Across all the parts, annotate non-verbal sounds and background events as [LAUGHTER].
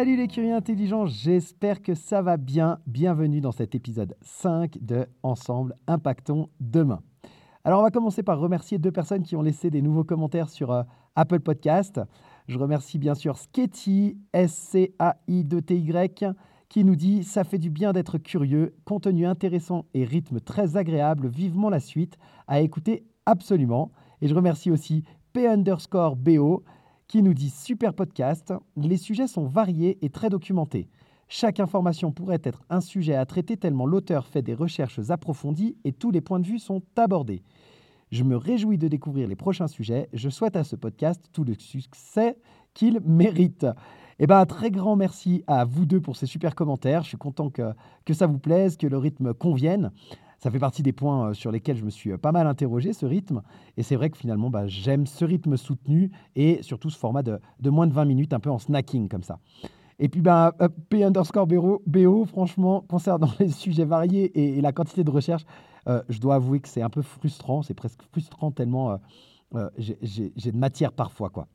Salut les curieux intelligents, j'espère que ça va bien. Bienvenue dans cet épisode 5 de Ensemble Impactons Demain. Alors on va commencer par remercier deux personnes qui ont laissé des nouveaux commentaires sur euh, Apple Podcast. Je remercie bien sûr Sketty, S-C-A-I-D-T-Y, qui nous dit Ça fait du bien d'être curieux, contenu intéressant et rythme très agréable, vivement la suite, à écouter absolument. Et je remercie aussi P underscore BO qui nous dit Super podcast, les sujets sont variés et très documentés. Chaque information pourrait être un sujet à traiter tellement l'auteur fait des recherches approfondies et tous les points de vue sont abordés. Je me réjouis de découvrir les prochains sujets. Je souhaite à ce podcast tout le succès qu'il mérite. Eh ben, un très grand merci à vous deux pour ces super commentaires. Je suis content que, que ça vous plaise, que le rythme convienne ça fait partie des points euh, sur lesquels je me suis euh, pas mal interrogé, ce rythme. Et c'est vrai que finalement, bah, j'aime ce rythme soutenu et surtout ce format de, moins de 20 minutes, un peu en snacking comme ça. Et puis, bah, euh, P underscore BO, franchement, concernant [LAUGHS] les sujets variés et, la quantité de recherche, je dois avouer que c'est un peu frustrant. C'est presque frustrant tellement j'ai de matière parfois. quoi.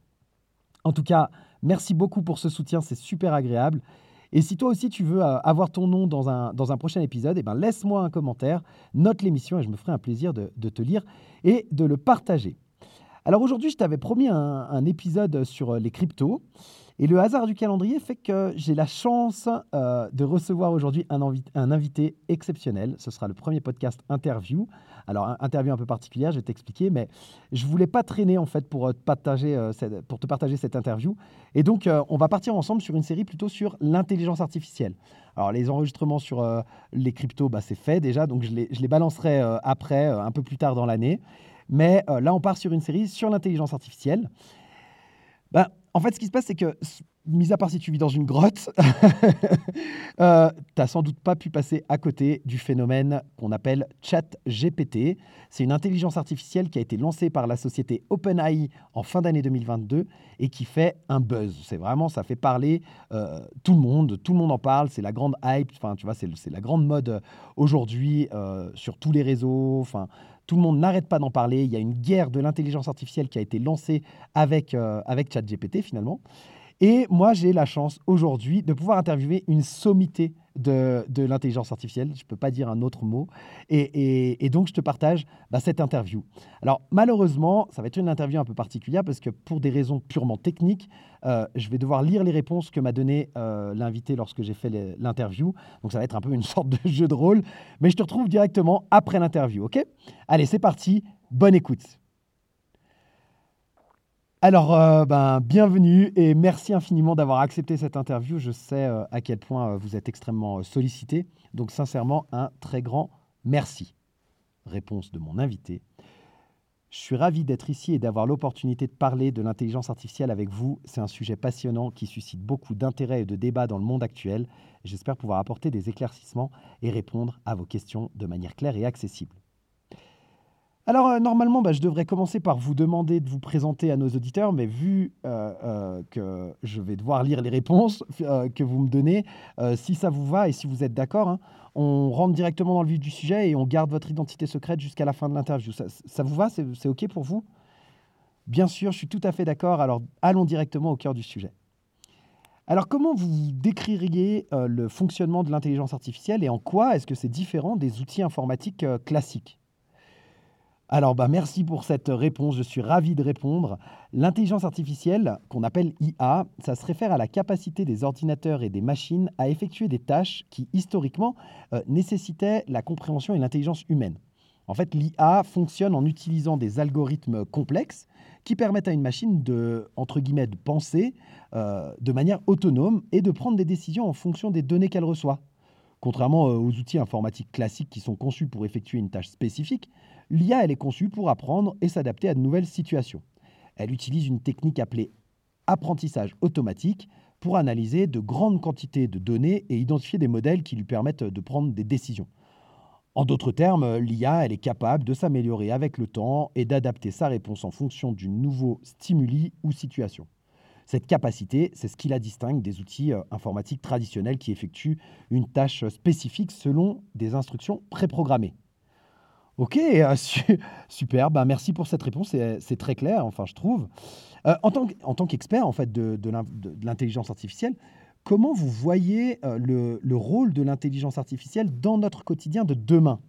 En tout cas, merci beaucoup pour ce soutien, c'est super agréable. Et si toi aussi tu veux euh, avoir ton nom dans un, dans un prochain épisode, eh ben laisse-moi un commentaire, note l'émission et je me ferai un plaisir de, te lire et de le partager. Alors aujourd'hui, je t'avais promis un, épisode sur euh, les cryptos. Et le hasard du calendrier fait que j'ai la chance euh, de recevoir aujourd'hui un, invité exceptionnel. Ce sera le premier podcast interview. Alors, interview un peu particulière, je vais t'expliquer, mais je voulais pas traîner en fait pour, te partager, pour te partager cette interview. Et donc, on va partir ensemble sur une série plutôt sur l'intelligence artificielle. Alors, les enregistrements sur euh, les cryptos, bah, c'est fait déjà, donc je les, je balancerai euh, après, euh, un peu plus tard dans l'année. Mais là, on part sur une série sur l'intelligence artificielle. Bah, en fait, ce qui se passe, c'est que mis à part si tu vis dans une grotte, [LAUGHS] euh, tu n'as sans doute pas pu passer à côté du phénomène qu'on appelle ChatGPT. C'est une intelligence artificielle qui a été lancée par la société OpenAI en fin d'année 2022 et qui fait un buzz. C'est vraiment, ça fait parler euh, tout le monde, tout le monde en parle, c'est la grande hype, enfin, tu vois, c'est la grande mode euh, aujourd'hui sur tous les réseaux, enfin, tout le monde n'arrête pas d'en parler. Il y a une guerre de l'intelligence artificielle qui a été lancée avec, avec ChatGPT finalement. Et moi, j'ai la chance aujourd'hui de pouvoir interviewer une sommité de, de l'intelligence artificielle. Je ne peux pas dire un autre mot. Et, et, donc, je te partage bah, cette interview. Alors, malheureusement, ça va être une interview un peu particulière parce que pour des raisons purement techniques, euh, je vais devoir lire les réponses que m'a donné euh, l'invité lorsque j'ai fait l'interview. Donc, ça va être un peu une [LAUGHS] sorte de jeu de rôle. Mais je te retrouve directement après l'interview. OK? Allez, c'est parti. Bonne écoute. Alors, euh, ben, bienvenue et merci infiniment d'avoir accepté cette interview. Je sais euh, à quel point euh, vous êtes extrêmement sollicité. Donc, sincèrement, un très grand merci. Réponse de mon invité. Je suis ravi d'être ici et d'avoir l'opportunité de parler de l'intelligence artificielle avec vous. C'est un sujet passionnant qui suscite beaucoup d'intérêt et de débats dans le monde actuel. J'espère pouvoir apporter des éclaircissements et répondre à vos questions de manière claire et accessible. Alors, euh, normalement, bah, je devrais commencer par vous demander de vous présenter à nos auditeurs, mais vu euh, euh, que je vais devoir lire les réponses que vous me donnez, si ça vous va et si vous êtes d'accord, hein, on rentre directement dans le vif du sujet et on garde votre identité secrète jusqu'à la fin de l'interview. Ça, vous va? C'est OK pour vous? Bien sûr, je suis tout à fait d'accord. Alors, allons directement au cœur du sujet. Alors, comment vous décririez le fonctionnement de l'intelligence artificielle et en quoi est-ce que c'est différent des outils informatiques classiques? Alors, bah, merci pour cette réponse. Je suis ravi de répondre. L'intelligence artificielle, qu'on appelle IA, ça se réfère à la capacité des ordinateurs et des machines à effectuer des tâches qui, historiquement, euh, nécessitaient la compréhension et l'intelligence humaine. En fait, l'IA fonctionne en utilisant des algorithmes complexes qui permettent à une machine de, penser euh, de manière autonome et de prendre des décisions en fonction des données qu'elle reçoit. Contrairement euh, aux outils informatiques classiques qui sont conçus pour effectuer une tâche spécifique, l'IA elle est conçue pour apprendre et s'adapter à de nouvelles situations. Elle utilise une technique appelée apprentissage automatique pour analyser de grandes quantités de données et identifier des modèles qui lui permettent de prendre des décisions. En d'autres termes, l'IA elle est capable de s'améliorer avec le temps et d'adapter sa réponse en fonction du nouveau stimuli ou situation. Cette capacité, c'est ce qui la distingue des outils euh, informatiques traditionnels qui effectuent une tâche spécifique selon des instructions préprogrammées. Ok, euh, [LAUGHS] super, ben, merci pour cette réponse, c'est très clair, enfin je trouve. Euh, en tant qu'expert en fait, de, l'intelligence artificielle, comment vous voyez le, le rôle de l'intelligence artificielle dans notre quotidien de demain?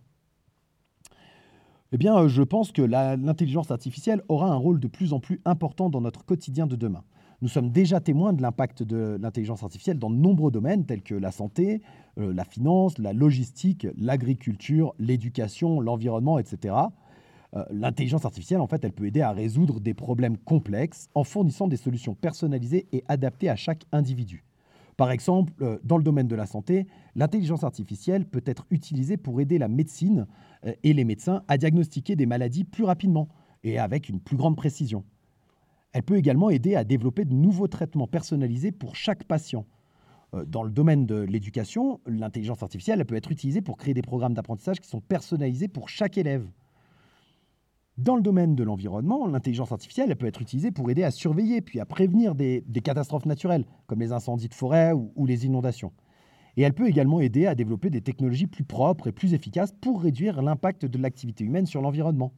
Eh bien, je pense que l'intelligence artificielle aura un rôle de plus en plus important dans notre quotidien de demain. Nous sommes déjà témoins de l'impact de l'intelligence artificielle dans de nombreux domaines tels que la santé, euh, la finance, la logistique, l'agriculture, l'éducation, l'environnement, etc. Euh, l'intelligence artificielle, en fait, elle peut aider à résoudre des problèmes complexes en fournissant des solutions personnalisées et adaptées à chaque individu. Par exemple, euh, dans le domaine de la santé, l'intelligence artificielle peut être utilisée pour aider la médecine et les médecins à diagnostiquer des maladies plus rapidement et avec une plus grande précision. Elle peut également aider à développer de nouveaux traitements personnalisés pour chaque patient. Euh, dans le domaine de l'éducation, l'intelligence artificielle peut être utilisée pour créer des programmes d'apprentissage qui sont personnalisés pour chaque élève. Dans le domaine de l'environnement, l'intelligence artificielle peut être utilisée pour aider à surveiller puis à prévenir des, catastrophes naturelles, comme les incendies de forêt ou les inondations. Et elle peut également aider à développer des technologies plus propres et plus efficaces pour réduire l'impact de l'activité humaine sur l'environnement.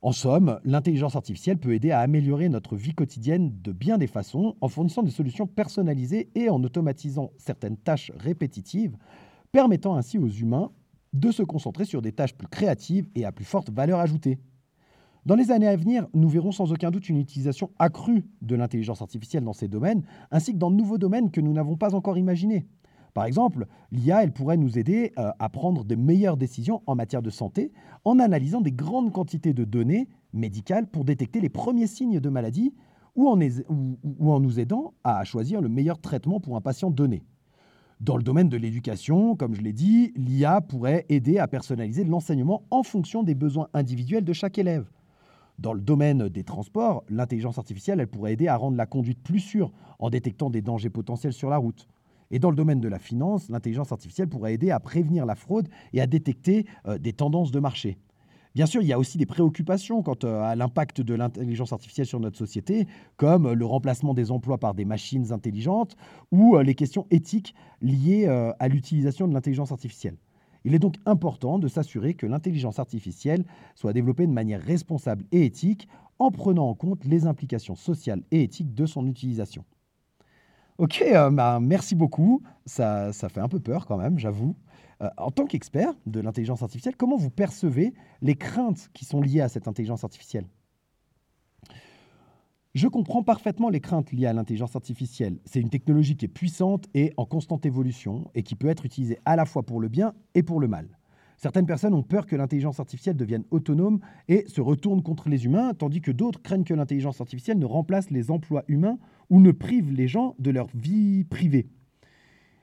En somme, l'intelligence artificielle peut aider à améliorer notre vie quotidienne de bien des façons en fournissant des solutions personnalisées et en automatisant certaines tâches répétitives, permettant ainsi aux humains de se concentrer sur des tâches plus créatives et à plus forte valeur ajoutée. Dans les années à venir, nous verrons sans aucun doute une utilisation accrue de l'intelligence artificielle dans ces domaines, ainsi que dans de nouveaux domaines que nous n'avons pas encore imaginés. Par exemple, l'IA, pourrait nous aider euh, à prendre de meilleures décisions en matière de santé en analysant des grandes quantités de données médicales pour détecter les premiers signes de maladie ou en, ou en nous aidant à choisir le meilleur traitement pour un patient donné. Dans le domaine de l'éducation, comme je l'ai dit, l'IA pourrait aider à personnaliser l'enseignement en fonction des besoins individuels de chaque élève. Dans le domaine des transports, l'intelligence artificielle elle pourrait aider à rendre la conduite plus sûre en détectant des dangers potentiels sur la route. Et dans le domaine de la finance, l'intelligence artificielle pourrait aider à prévenir la fraude et à détecter euh, des tendances de marché. Bien sûr, il y a aussi des préoccupations quant euh, à l'impact de l'intelligence artificielle sur notre société, comme le remplacement des emplois par des machines intelligentes ou euh, les questions éthiques liées à l'utilisation de l'intelligence artificielle. Il est donc important de s'assurer que l'intelligence artificielle soit développée de manière responsable et éthique en prenant en compte les implications sociales et éthiques de son utilisation. Ok, euh, bah, merci beaucoup. Ça, fait un peu peur quand même, j'avoue. Euh, en tant qu'expert de l'intelligence artificielle, comment vous percevez les craintes qui sont liées à cette intelligence artificielle? Je comprends parfaitement les craintes liées à l'intelligence artificielle. C'est une technologie qui est puissante et en constante évolution et qui peut être utilisée à la fois pour le bien et pour le mal. Certaines personnes ont peur que l'intelligence artificielle devienne autonome et se retourne contre les humains, tandis que d'autres craignent que l'intelligence artificielle ne remplace les emplois humains ou ne prive les gens de leur vie privée.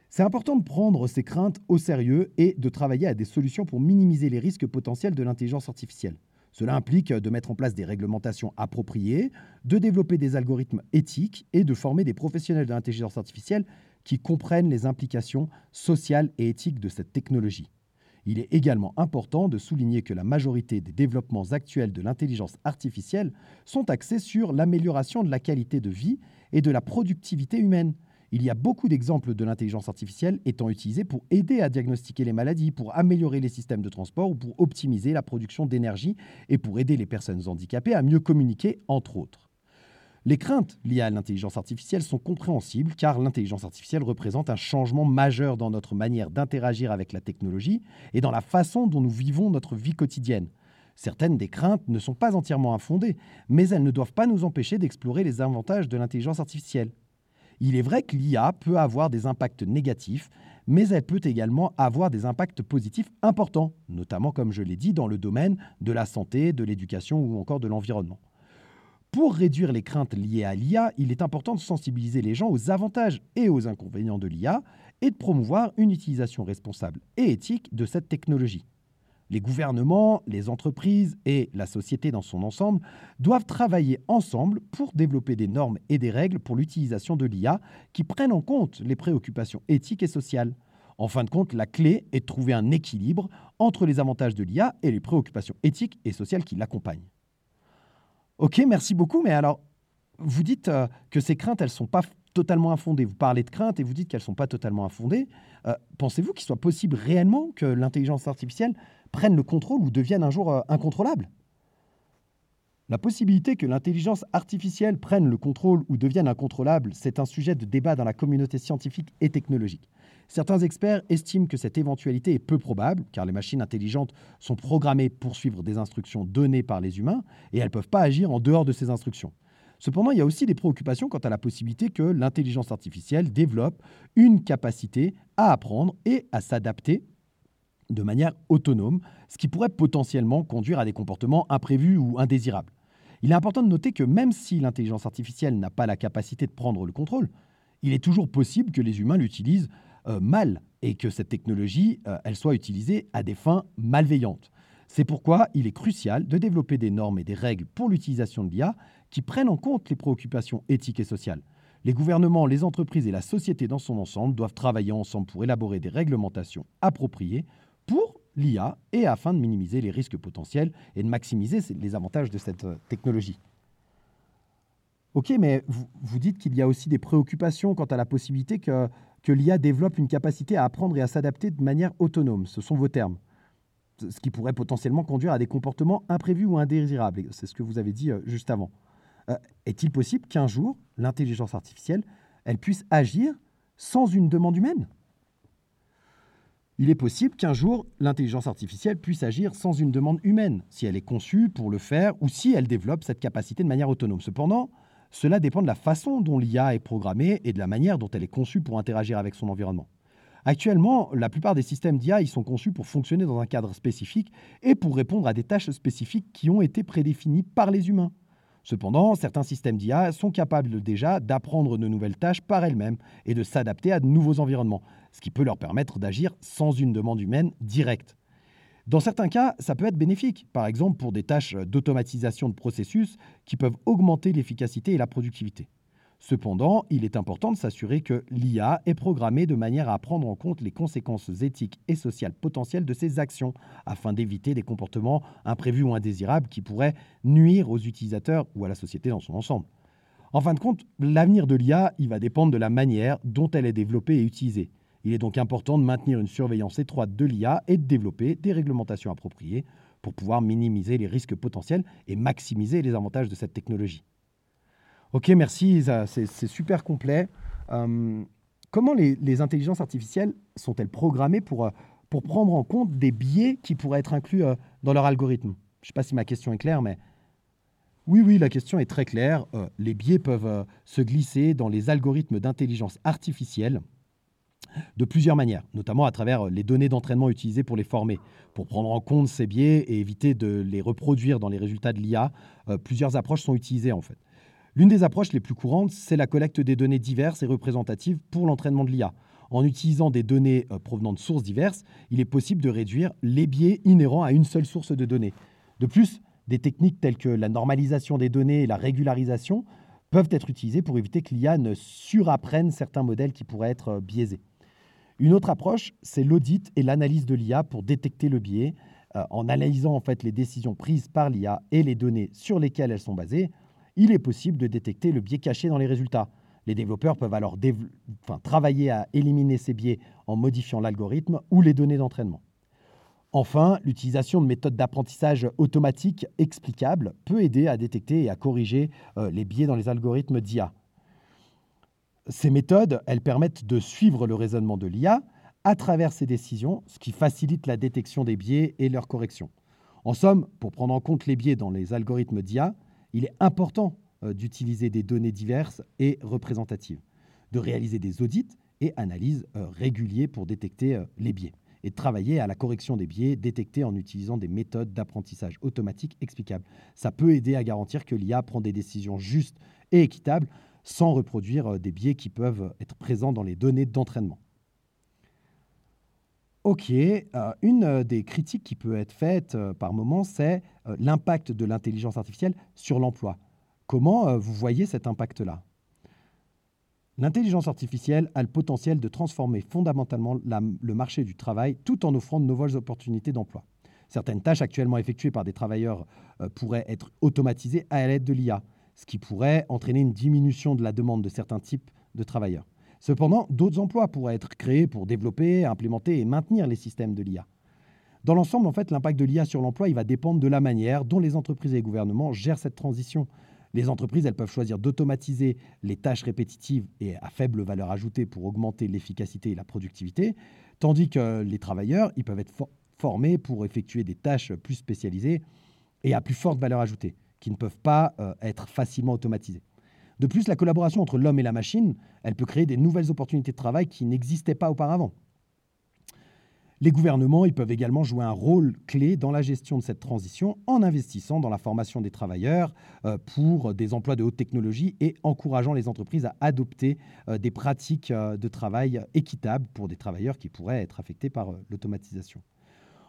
C'est important de prendre ces craintes au sérieux et de travailler à des solutions pour minimiser les risques potentiels de l'intelligence artificielle. Cela implique de mettre en place des réglementations appropriées, de développer des algorithmes éthiques et de former des professionnels de l'intelligence artificielle qui comprennent les implications sociales et éthiques de cette technologie. Il est également important de souligner que la majorité des développements actuels de l'intelligence artificielle sont axés sur l'amélioration de la qualité de vie et de la productivité humaine. Il y a beaucoup d'exemples de l'intelligence artificielle étant utilisés pour aider à diagnostiquer les maladies, pour améliorer les systèmes de transport ou pour optimiser la production d'énergie et pour aider les personnes handicapées à mieux communiquer, entre autres. Les craintes liées à l'intelligence artificielle sont compréhensibles car l'intelligence artificielle représente un changement majeur dans notre manière d'interagir avec la technologie et dans la façon dont nous vivons notre vie quotidienne. Certaines des craintes ne sont pas entièrement infondées, mais elles ne doivent pas nous empêcher d'explorer les avantages de l'intelligence artificielle. Il est vrai que l'IA peut avoir des impacts négatifs, mais elle peut également avoir des impacts positifs importants, notamment, comme je l'ai dit, dans le domaine de la santé, de l'éducation ou encore de l'environnement. Pour réduire les craintes liées à l'IA, il est important de sensibiliser les gens aux avantages et aux inconvénients de l'IA et de promouvoir une utilisation responsable et éthique de cette technologie. Les gouvernements, les entreprises et la société dans son ensemble doivent travailler ensemble pour développer des normes et des règles pour l'utilisation de l'IA qui prennent en compte les préoccupations éthiques et sociales. En fin de compte, la clé est de trouver un équilibre entre les avantages de l'IA et les préoccupations éthiques et sociales qui l'accompagnent. Ok, merci beaucoup, mais alors, vous dites euh, que ces craintes, elles ne sont pas totalement infondées. Vous parlez de craintes et vous dites qu'elles ne sont pas totalement infondées. Euh, pensez-vous qu'il soit possible réellement que l'intelligence artificielle prenne le contrôle ou devienne un jour euh, incontrôlable? La possibilité que l'intelligence artificielle prenne le contrôle ou devienne incontrôlable, c'est un sujet de débat dans la communauté scientifique et technologique. Certains experts estiment que cette éventualité est peu probable, car les machines intelligentes sont programmées pour suivre des instructions données par les humains, et elles ne peuvent pas agir en dehors de ces instructions. Cependant, il y a aussi des préoccupations quant à la possibilité que l'intelligence artificielle développe une capacité à apprendre et à s'adapter de manière autonome, ce qui pourrait potentiellement conduire à des comportements imprévus ou indésirables. Il est important de noter que même si l'intelligence artificielle n'a pas la capacité de prendre le contrôle, il est toujours possible que les humains l'utilisent euh, mal et que cette technologie euh, soit utilisée à des fins malveillantes. C'est pourquoi il est crucial de développer des normes et des règles pour l'utilisation de l'IA qui prennent en compte les préoccupations éthiques et sociales. Les gouvernements, les entreprises et la société dans son ensemble doivent travailler ensemble pour élaborer des réglementations appropriées pour l'IA et afin de minimiser les risques potentiels et de maximiser les avantages de cette euh, technologie. Ok, mais vous, dites qu'il y a aussi des préoccupations quant à la possibilité que, que l'IA développe une capacité à apprendre et à s'adapter de manière autonome. Ce sont vos termes. Ce qui pourrait potentiellement conduire à des comportements imprévus ou indésirables. C'est ce que vous avez dit euh, juste avant. Euh, est-il possible qu'un jour, l'intelligence artificielle, elle puisse agir sans une demande humaine? Il est possible qu'un jour, l'intelligence artificielle puisse agir sans une demande humaine, si elle est conçue pour le faire ou si elle développe cette capacité de manière autonome. Cependant, cela dépend de la façon dont l'IA est programmée et de la manière dont elle est conçue pour interagir avec son environnement. Actuellement, la plupart des systèmes d'IA sont conçus pour fonctionner dans un cadre spécifique et pour répondre à des tâches spécifiques qui ont été prédéfinies par les humains. Cependant, certains systèmes d'IA sont capables déjà d'apprendre de nouvelles tâches par elles-mêmes et de s'adapter à de nouveaux environnements, ce qui peut leur permettre d'agir sans une demande humaine directe. Dans certains cas, ça peut être bénéfique, par exemple pour des tâches d'automatisation de processus qui peuvent augmenter l'efficacité et la productivité. Cependant, il est important de s'assurer que l'IA est programmée de manière à prendre en compte les conséquences éthiques et sociales potentielles de ses actions, afin d'éviter des comportements imprévus ou indésirables qui pourraient nuire aux utilisateurs ou à la société dans son ensemble. En fin de compte, l'avenir de l'IA, il va dépendre de la manière dont elle est développée et utilisée. Il est donc important de maintenir une surveillance étroite de l'IA et de développer des réglementations appropriées pour pouvoir minimiser les risques potentiels et maximiser les avantages de cette technologie. Ok, merci, c'est super complet. Euh, comment les, intelligences artificielles sont-elles programmées pour, euh, pour prendre en compte des biais qui pourraient être inclus euh, dans leur algorithme? Je ne sais pas si ma question est claire, mais oui, oui, la question est très claire. les biais peuvent se glisser dans les algorithmes d'intelligence artificielle de plusieurs manières, notamment à travers les données d'entraînement utilisées pour les former. Pour prendre en compte ces biais et éviter de les reproduire dans les résultats de l'IA, plusieurs approches sont utilisées en fait. L'une des approches les plus courantes, c'est la collecte des données diverses et représentatives pour l'entraînement de l'IA. En utilisant des données euh, provenant de sources diverses, il est possible de réduire les biais inhérents à une seule source de données. De plus, des techniques telles que la normalisation des données et la régularisation peuvent être utilisées pour éviter que l'IA ne surapprenne certains modèles qui pourraient être euh, biaisés. Une autre approche, c'est l'audit et l'analyse de l'IA pour détecter le biais. Euh, en analysant en fait les décisions prises par l'IA et les données sur lesquelles elles sont basées, il est possible de détecter le biais caché dans les résultats. Les développeurs peuvent alors travailler à éliminer ces biais en modifiant l'algorithme ou les données d'entraînement. Enfin, l'utilisation de méthodes d'apprentissage automatique explicables peut aider à détecter et à corriger euh, les biais dans les algorithmes d'IA. Ces méthodes, permettent de suivre le raisonnement de l'IA à travers ses décisions, ce qui facilite la détection des biais et leur correction. En somme, pour prendre en compte les biais dans les algorithmes d'IA, il est important euh, d'utiliser des données diverses et représentatives, de réaliser des audits et analyses euh, réguliers pour détecter euh, les biais et de travailler à la correction des biais détectés en utilisant des méthodes d'apprentissage automatique explicables. Ça peut aider à garantir que l'IA prend des décisions justes et équitables sans reproduire des biais qui peuvent être présents dans les données d'entraînement. Ok, une des critiques qui peut être faite par moment, c'est l'impact de l'intelligence artificielle sur l'emploi. Comment euh, vous voyez cet impact-là? L'intelligence artificielle a le potentiel de transformer fondamentalement le marché du travail tout en offrant de nouvelles opportunités d'emploi. Certaines tâches actuellement effectuées par des travailleurs euh, pourraient être automatisées à l'aide de l'IA, ce qui pourrait entraîner une diminution de la demande de certains types de travailleurs. Cependant, d'autres emplois pourraient être créés pour développer, implémenter et maintenir les systèmes de l'IA. Dans l'ensemble, en fait, l'impact de l'IA sur l'emploi, va dépendre de la manière dont les entreprises et les gouvernements gèrent cette transition. Les entreprises, elles peuvent choisir d'automatiser les tâches répétitives et à faible valeur ajoutée pour augmenter l'efficacité et la productivité, tandis que les travailleurs, ils peuvent être formés pour effectuer des tâches plus spécialisées et à plus forte valeur ajoutée, qui ne peuvent pas euh, être facilement automatisées. De plus, la collaboration entre l'homme et la machine, elle peut créer des nouvelles opportunités de travail qui n'existaient pas auparavant. Les gouvernements ils peuvent également jouer un rôle clé dans la gestion de cette transition en investissant dans la formation des travailleurs euh, pour des emplois de haute technologie et encourageant les entreprises à adopter euh, des pratiques de travail équitables pour des travailleurs qui pourraient être affectés par l'automatisation.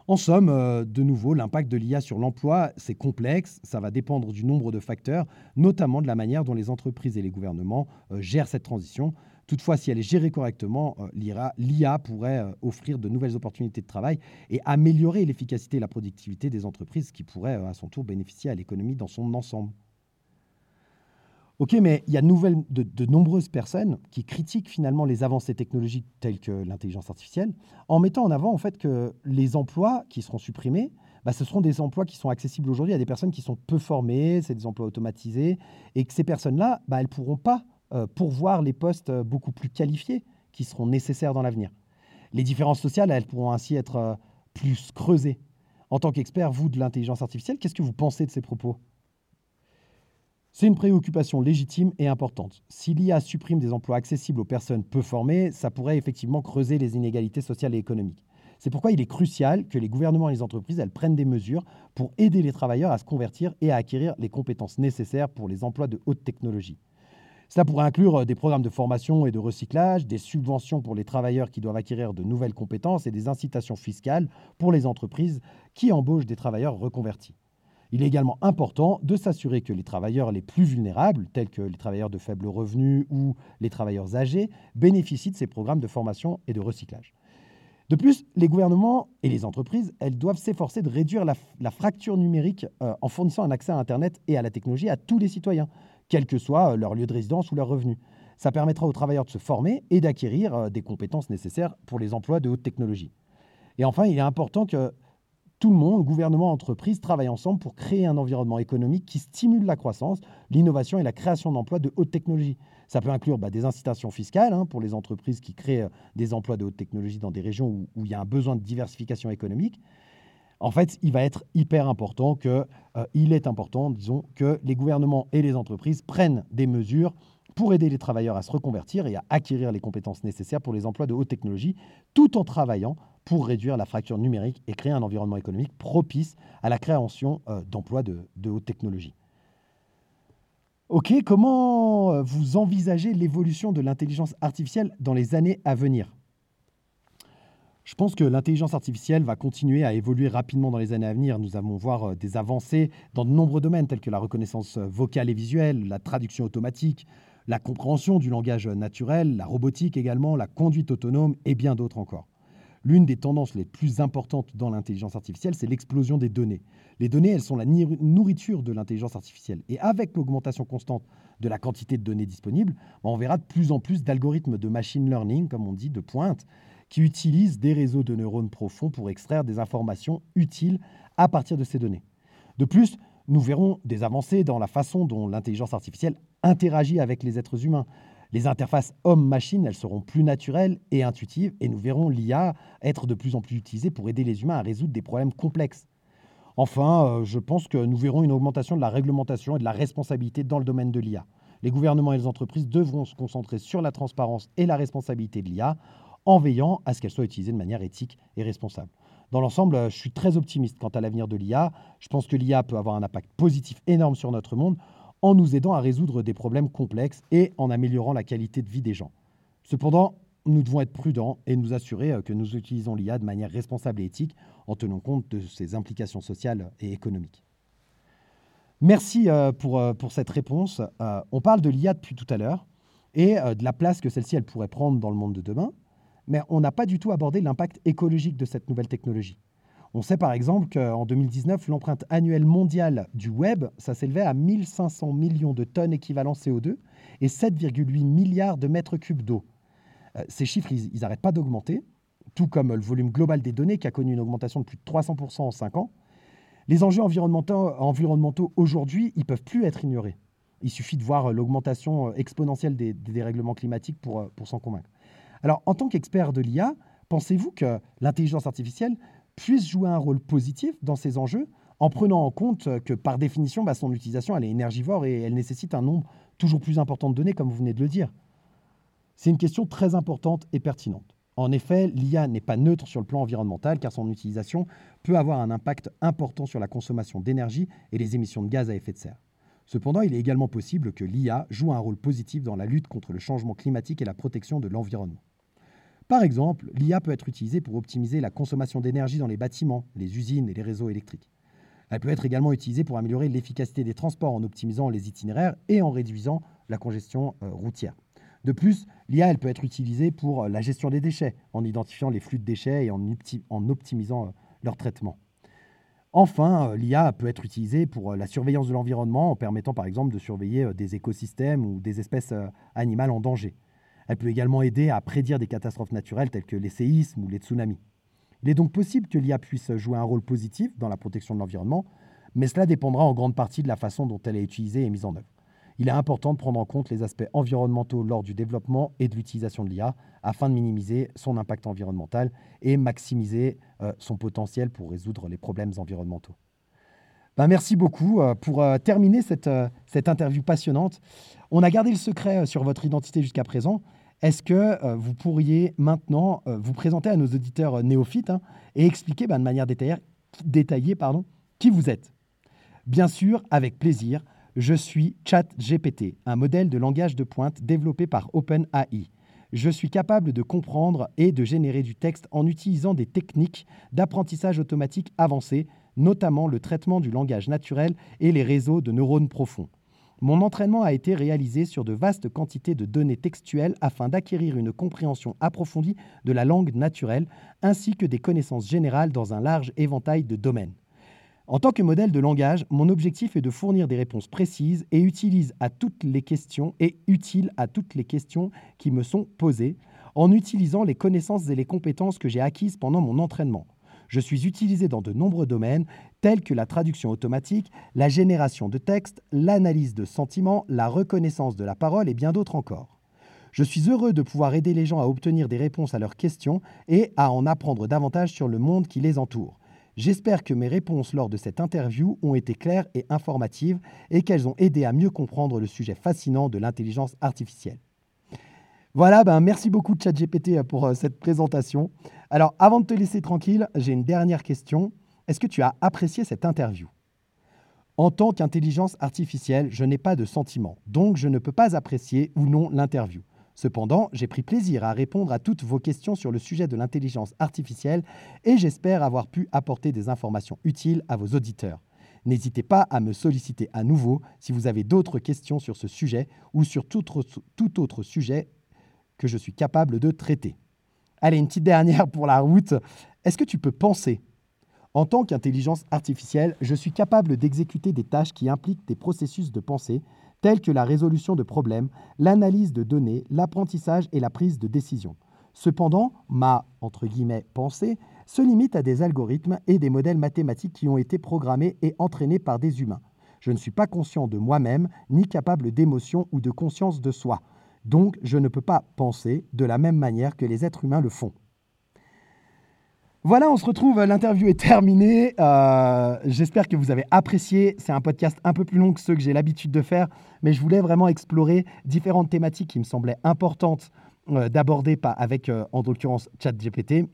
En somme, de nouveau, l'impact de l'IA sur l'emploi, c'est complexe, ça va dépendre du nombre de facteurs, notamment de la manière dont les entreprises et les gouvernements gèrent cette transition. Toutefois, si elle est gérée correctement, euh, l'IA pourrait euh, offrir de nouvelles opportunités de travail et améliorer l'efficacité et la productivité des entreprises qui pourraient euh, à son tour bénéficier à l'économie dans son ensemble. Ok, mais il y a de, nombreuses personnes qui critiquent finalement les avancées technologiques telles que l'intelligence artificielle, en mettant en avant en fait que les emplois qui seront supprimés, bah, ce seront des emplois qui sont accessibles aujourd'hui à des personnes qui sont peu formées, c'est des emplois automatisés, et que ces personnes-là, bah, elles ne pourront pas euh, pour voir les postes euh, beaucoup plus qualifiés qui seront nécessaires dans l'avenir. Les différences sociales, elles pourront ainsi être euh, plus creusées. En tant qu'expert, vous, de l'intelligence artificielle, qu'est-ce que vous pensez de ces propos? C'est une préoccupation légitime et importante. Si l'IA supprime des emplois accessibles aux personnes peu formées, ça pourrait effectivement creuser les inégalités sociales et économiques. C'est pourquoi il est crucial que les gouvernements et les entreprises prennent des mesures pour aider les travailleurs à se convertir et à acquérir les compétences nécessaires pour les emplois de haute technologie. Cela pourrait inclure euh, des programmes de formation et de recyclage, des subventions pour les travailleurs qui doivent acquérir de nouvelles compétences et des incitations fiscales pour les entreprises qui embauchent des travailleurs reconvertis. Il est également important de s'assurer que les travailleurs les plus vulnérables, tels que les travailleurs de faible revenu ou les travailleurs âgés, bénéficient de ces programmes de formation et de recyclage. De plus, les gouvernements et les entreprises, elles doivent s'efforcer de réduire la, fracture numérique euh, en fournissant un accès à Internet et à la technologie à tous les citoyens, quel que soit euh, leur lieu de résidence ou leur revenu. Ça permettra aux travailleurs de se former et d'acquérir euh, des compétences nécessaires pour les emplois de haute technologie. Et enfin, il est important que tout le monde, gouvernement, entreprise, travaillent ensemble pour créer un environnement économique qui stimule la croissance, l'innovation et la création d'emplois de haute technologie. Ça peut inclure bah, des incitations fiscales hein, pour les entreprises qui créent euh, des emplois de haute technologie dans des régions où, il y a un besoin de diversification économique. En fait, il va être hyper important euh, est important, disons, que les gouvernements et les entreprises prennent des mesures pour aider les travailleurs à se reconvertir et à acquérir les compétences nécessaires pour les emplois de haute technologie, tout en travaillant pour réduire la fracture numérique et créer un environnement économique propice à la création euh, d'emplois de, haute technologie. Ok, comment euh, vous envisagez l'évolution de l'intelligence artificielle dans les années à venir? Je pense que l'intelligence artificielle va continuer à évoluer rapidement dans les années à venir. Nous allons voir euh, des avancées dans de nombreux domaines tels que la reconnaissance vocale et visuelle, la traduction automatique, la compréhension du langage naturel, la robotique également, la conduite autonome et bien d'autres encore. L'une des tendances les plus importantes dans l'intelligence artificielle, c'est l'explosion des données. Les données, elles sont la nourriture de l'intelligence artificielle. Et avec l'augmentation constante de la quantité de données disponibles, on verra de plus en plus d'algorithmes de machine learning, comme on dit, de pointe, qui utilisent des réseaux de neurones profonds pour extraire des informations utiles à partir de ces données. De plus, nous verrons des avancées dans la façon dont l'intelligence artificielle interagit avec les êtres humains. Les interfaces homme-machine, seront plus naturelles et intuitives, et nous verrons l'IA être de plus en plus utilisée pour aider les humains à résoudre des problèmes complexes. Enfin, je pense que nous verrons une augmentation de la réglementation et de la responsabilité dans le domaine de l'IA. Les gouvernements et les entreprises devront se concentrer sur la transparence et la responsabilité de l'IA en veillant à ce qu'elle soit utilisée de manière éthique et responsable. Dans l'ensemble, je suis très optimiste quant à l'avenir de l'IA. Je pense que l'IA peut avoir un impact positif énorme sur notre monde en nous aidant à résoudre des problèmes complexes et en améliorant la qualité de vie des gens. Cependant, nous devons être prudents et nous assurer euh, que nous utilisons l'IA de manière responsable et éthique en tenant compte de ses implications sociales et économiques. Merci euh, pour, euh, pour cette réponse. On parle de l'IA depuis tout à l'heure et de la place que celle-ci elle pourrait prendre dans le monde de demain, mais on n'a pas du tout abordé l'impact écologique de cette nouvelle technologie. On sait par exemple qu'en 2019, l'empreinte annuelle mondiale du web, ça s'élevait à 1500 millions de tonnes équivalent CO2 et 7,8 milliards de mètres cubes d'eau. Euh, ces chiffres, ils n'arrêtent pas d'augmenter, tout comme le volume global des données qui a connu une augmentation de plus de 300% en 5 ans. Les enjeux environnementaux, aujourd'hui, ils peuvent plus être ignorés. Il suffit de voir l'augmentation exponentielle des, dérèglements climatiques pour s'en convaincre. Alors, en tant qu'expert de l'IA, pensez-vous que l'intelligence artificielle puisse jouer un rôle positif dans ces enjeux en prenant en compte que par définition, bah, son utilisation elle est énergivore et elle nécessite un nombre toujours plus important de données, comme vous venez de le dire. C'est une question très importante et pertinente. En effet, l'IA n'est pas neutre sur le plan environnemental car son utilisation peut avoir un impact important sur la consommation d'énergie et les émissions de gaz à effet de serre. Cependant, il est également possible que l'IA joue un rôle positif dans la lutte contre le changement climatique et la protection de l'environnement. Par exemple, l'IA peut être utilisée pour optimiser la consommation d'énergie dans les bâtiments, les usines et les réseaux électriques. Elle peut être également utilisée pour améliorer l'efficacité des transports en optimisant les itinéraires et en réduisant la congestion euh, routière. De plus, l'IA peut être utilisée pour euh, la gestion des déchets, en identifiant les flux de déchets et en, en optimisant euh, leur traitement. Enfin, l'IA peut être utilisée pour la surveillance de l'environnement en permettant par exemple de surveiller des écosystèmes ou des espèces animales en danger. Elle peut également aider à prédire des catastrophes naturelles telles que les séismes ou les tsunamis. Il est donc possible que l'IA puisse jouer un rôle positif dans la protection de l'environnement, mais cela dépendra en grande partie de la façon dont elle est utilisée et mise en œuvre. Il est important de prendre en compte les aspects environnementaux lors du développement et de l'utilisation de l'IA afin de minimiser son impact environnemental et maximiser euh, son potentiel pour résoudre les problèmes environnementaux. Ben, merci beaucoup. Euh, pour euh, terminer cette, cette interview passionnante, on a gardé le secret sur votre identité jusqu'à présent, est-ce que euh, vous pourriez maintenant euh, vous présenter à nos auditeurs euh, néophytes hein, et expliquer bah, de manière détaillée, qui vous êtes? Bien sûr, avec plaisir, je suis ChatGPT, un modèle de langage de pointe développé par OpenAI. Je suis capable de comprendre et de générer du texte en utilisant des techniques d'apprentissage automatique avancées, notamment le traitement du langage naturel et les réseaux de neurones profonds. Mon entraînement a été réalisé sur de vastes quantités de données textuelles afin d'acquérir une compréhension approfondie de la langue naturelle ainsi que des connaissances générales dans un large éventail de domaines. En tant que modèle de langage, mon objectif est de fournir des réponses précises et utilise à toutes les questions et utile à toutes les questions qui me sont posées en utilisant les connaissances et les compétences que j'ai acquises pendant mon entraînement. Je suis utilisé dans de nombreux domaines tels que la traduction automatique, la génération de textes, l'analyse de sentiments, la reconnaissance de la parole et bien d'autres encore. Je suis heureux de pouvoir aider les gens à obtenir des réponses à leurs questions et à en apprendre davantage sur le monde qui les entoure. J'espère que mes réponses lors de cette interview ont été claires et informatives et qu'elles ont aidé à mieux comprendre le sujet fascinant de l'intelligence artificielle. Voilà, ben merci beaucoup ChatGPT pour euh, cette présentation. Alors, avant de te laisser tranquille, j'ai une dernière question. Est-ce que tu as apprécié cette interview? En tant qu'intelligence artificielle, je n'ai pas de sentiment, donc je ne peux pas apprécier ou non l'interview. Cependant, j'ai pris plaisir à répondre à toutes vos questions sur le sujet de l'intelligence artificielle et j'espère avoir pu apporter des informations utiles à vos auditeurs. N'hésitez pas à me solliciter à nouveau si vous avez d'autres questions sur ce sujet ou sur tout autre, tout autre sujet que je suis capable de traiter. Allez, une petite dernière pour la route. Est-ce que tu peux penser En tant qu'intelligence artificielle, je suis capable d'exécuter des tâches qui impliquent des processus de pensée, tels que la résolution de problèmes, l'analyse de données, l'apprentissage et la prise de décision? Cependant, ma pensée se limite à des algorithmes et des modèles mathématiques qui ont été programmés et entraînés par des humains. Je ne suis pas conscient de moi-même, ni capable d'émotion ou de conscience de soi. Donc, je ne peux pas penser de la même manière que les êtres humains le font. Voilà, on se retrouve, l'interview est terminée. Euh, j'espère que vous avez apprécié. C'est un podcast un peu plus long que ceux que j'ai l'habitude de faire, mais je voulais vraiment explorer différentes thématiques qui me semblaient importantes euh, d'aborder avec, euh, en l'occurrence, ChatGPT.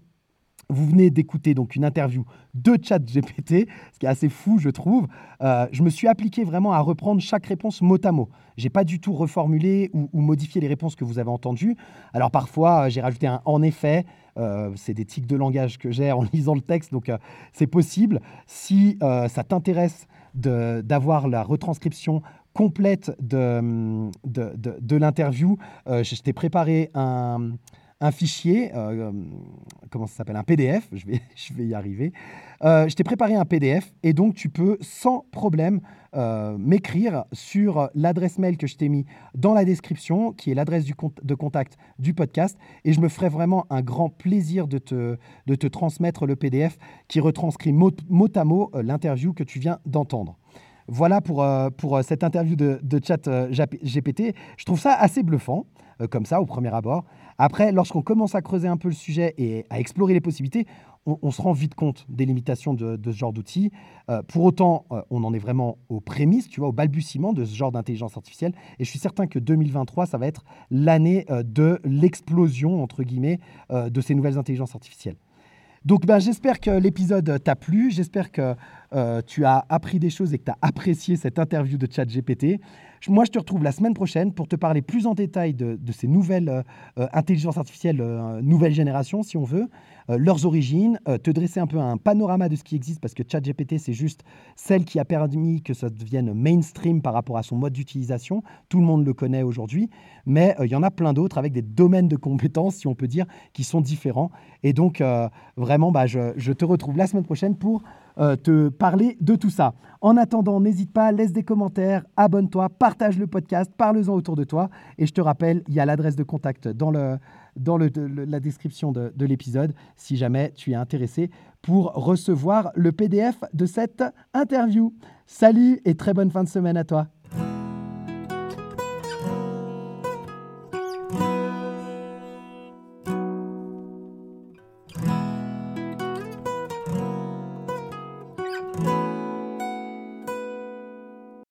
Vous venez d'écouter donc une interview de ChatGPT, ce qui est assez fou, je trouve. Euh, je me suis appliqué vraiment à reprendre chaque réponse mot à mot. J'ai pas du tout reformulé ou, modifié les réponses que vous avez entendues. Alors parfois, euh, j'ai rajouté un en effet. Euh, c'est des tics de langage que j'ai en [LAUGHS] lisant le texte, donc c'est possible. Si ça t'intéresse d'avoir la retranscription complète de, de, de l'interview, je t'ai préparé un un fichier, euh, euh, comment ça s'appelle Un PDF, je vais, [LAUGHS] je vais y arriver. Euh, je t'ai préparé un PDF et donc tu peux sans problème m'écrire sur l'adresse mail que je t'ai mis dans la description, qui est l'adresse de contact du podcast. Et je me ferai vraiment un grand plaisir de te, de te transmettre le PDF qui retranscrit mot, à mot l'interview que tu viens d'entendre. Voilà pour, pour cette interview de, de chat GPT. Je trouve ça assez bluffant, comme ça, au premier abord. Après, lorsqu'on commence à creuser un peu le sujet et à explorer les possibilités, on, se rend vite compte des limitations de, ce genre d'outils. Euh, pour autant, euh, on en est vraiment aux prémices, tu vois, au balbutiement de ce genre d'intelligence artificielle. Et je suis certain que 2023, ça va être l'année euh, de l'explosion, entre guillemets, de ces nouvelles intelligences artificielles. Donc ben, j'espère que l'épisode t'a plu, j'espère que tu as appris des choses et que tu as apprécié cette interview de ChatGPT. Moi, je te retrouve la semaine prochaine pour te parler plus en détail de, ces nouvelles euh, euh, intelligences artificielles, euh, nouvelle génération, si on veut, leurs origines, te dresser un peu un panorama de ce qui existe, parce que ChatGPT, c'est juste celle qui a permis que ça devienne mainstream par rapport à son mode d'utilisation. Tout le monde le connaît aujourd'hui, mais il y en a plein d'autres avec des domaines de compétences, si on peut dire, qui sont différents. Et donc, vraiment, bah, je te retrouve la semaine prochaine pour euh, te parler de tout ça. En attendant, n'hésite pas, laisse des commentaires, abonne-toi, partage le podcast, parle-en autour de toi. Et je te rappelle, il y a l'adresse de contact dans, le, dans le, la description de, de l'épisode si jamais tu es intéressé pour recevoir le PDF de cette interview. Salut et très bonne fin de semaine à toi.